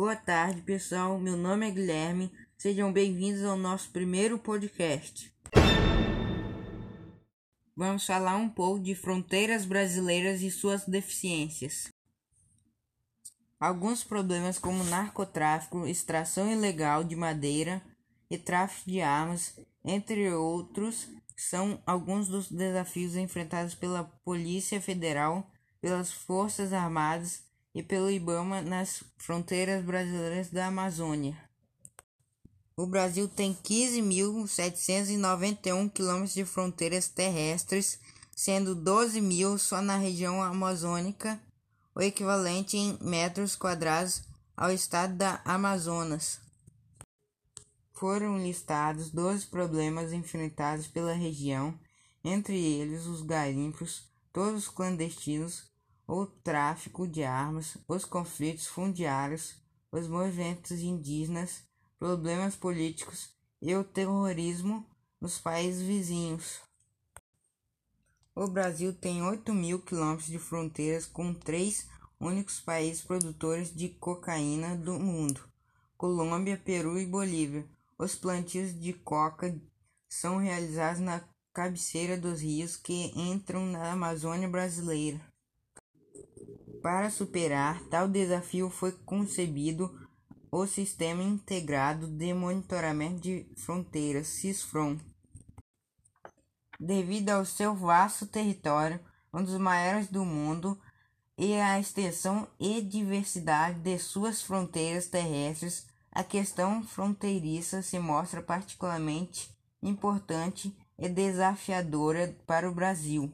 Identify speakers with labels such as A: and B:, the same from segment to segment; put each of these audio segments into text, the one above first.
A: Boa tarde, pessoal. Meu nome é Guilherme. Sejam bem-vindos ao nosso primeiro podcast. Vamos falar um pouco de fronteiras brasileiras e suas deficiências. Alguns problemas como narcotráfico, extração ilegal de madeira e tráfico de armas, entre outros, são alguns dos desafios enfrentados pela Polícia Federal, pelas Forças Armadas e pelo IBAMA nas fronteiras brasileiras da Amazônia. O Brasil tem 15.791 quilômetros de fronteiras terrestres, sendo 12 mil só na região amazônica, o equivalente em metros quadrados ao estado da Amazonas. Foram listados 12 problemas enfrentados pela região, entre eles os garimpos, todos clandestinos, o tráfico de armas, os conflitos fundiários, os movimentos indígenas, problemas políticos e o terrorismo nos países vizinhos. O Brasil tem 8 mil quilômetros de fronteiras com três únicos países produtores de cocaína do mundo: Colômbia, Peru e Bolívia. Os plantios de coca são realizados na cabeceira dos rios que entram na Amazônia brasileira. Para superar tal desafio foi concebido o Sistema Integrado de Monitoramento de Fronteiras, SISFRON. Devido ao seu vasto território, um dos maiores do mundo, e a extensão e diversidade de suas fronteiras terrestres, a questão fronteiriça se mostra particularmente importante e desafiadora para o Brasil.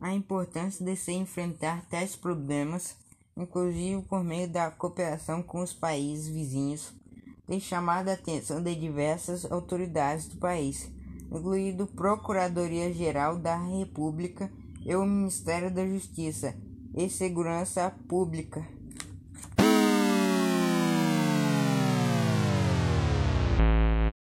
A: A importância de se enfrentar tais problemas, inclusive por meio da cooperação com os países vizinhos, tem chamado a atenção de diversas autoridades do país, incluindo Procuradoria-Geral da República e o Ministério da Justiça e Segurança Pública.